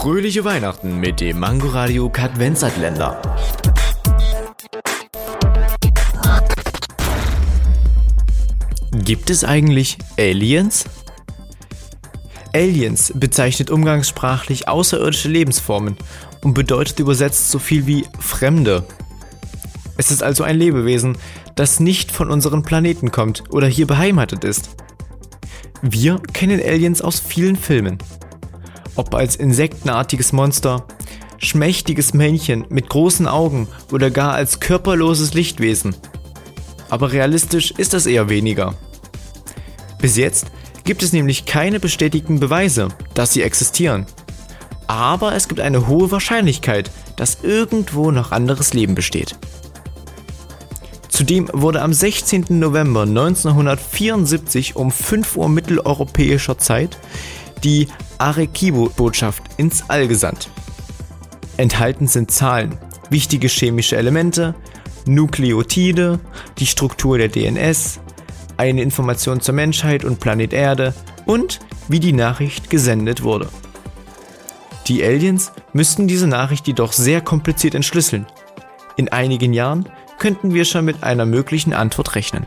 Fröhliche Weihnachten mit dem Mangoradio Kadvenzatländer. Gibt es eigentlich Aliens? Aliens bezeichnet umgangssprachlich außerirdische Lebensformen und bedeutet übersetzt so viel wie Fremde. Es ist also ein Lebewesen, das nicht von unserem Planeten kommt oder hier beheimatet ist. Wir kennen Aliens aus vielen Filmen. Ob als insektenartiges Monster, schmächtiges Männchen mit großen Augen oder gar als körperloses Lichtwesen. Aber realistisch ist das eher weniger. Bis jetzt gibt es nämlich keine bestätigten Beweise, dass sie existieren. Aber es gibt eine hohe Wahrscheinlichkeit, dass irgendwo noch anderes Leben besteht. Zudem wurde am 16. November 1974 um 5 Uhr mitteleuropäischer Zeit die Arequibo-Botschaft ins All gesandt. Enthalten sind Zahlen, wichtige chemische Elemente, Nukleotide, die Struktur der DNS, eine Information zur Menschheit und Planet Erde und wie die Nachricht gesendet wurde. Die Aliens müssten diese Nachricht jedoch sehr kompliziert entschlüsseln. In einigen Jahren könnten wir schon mit einer möglichen Antwort rechnen.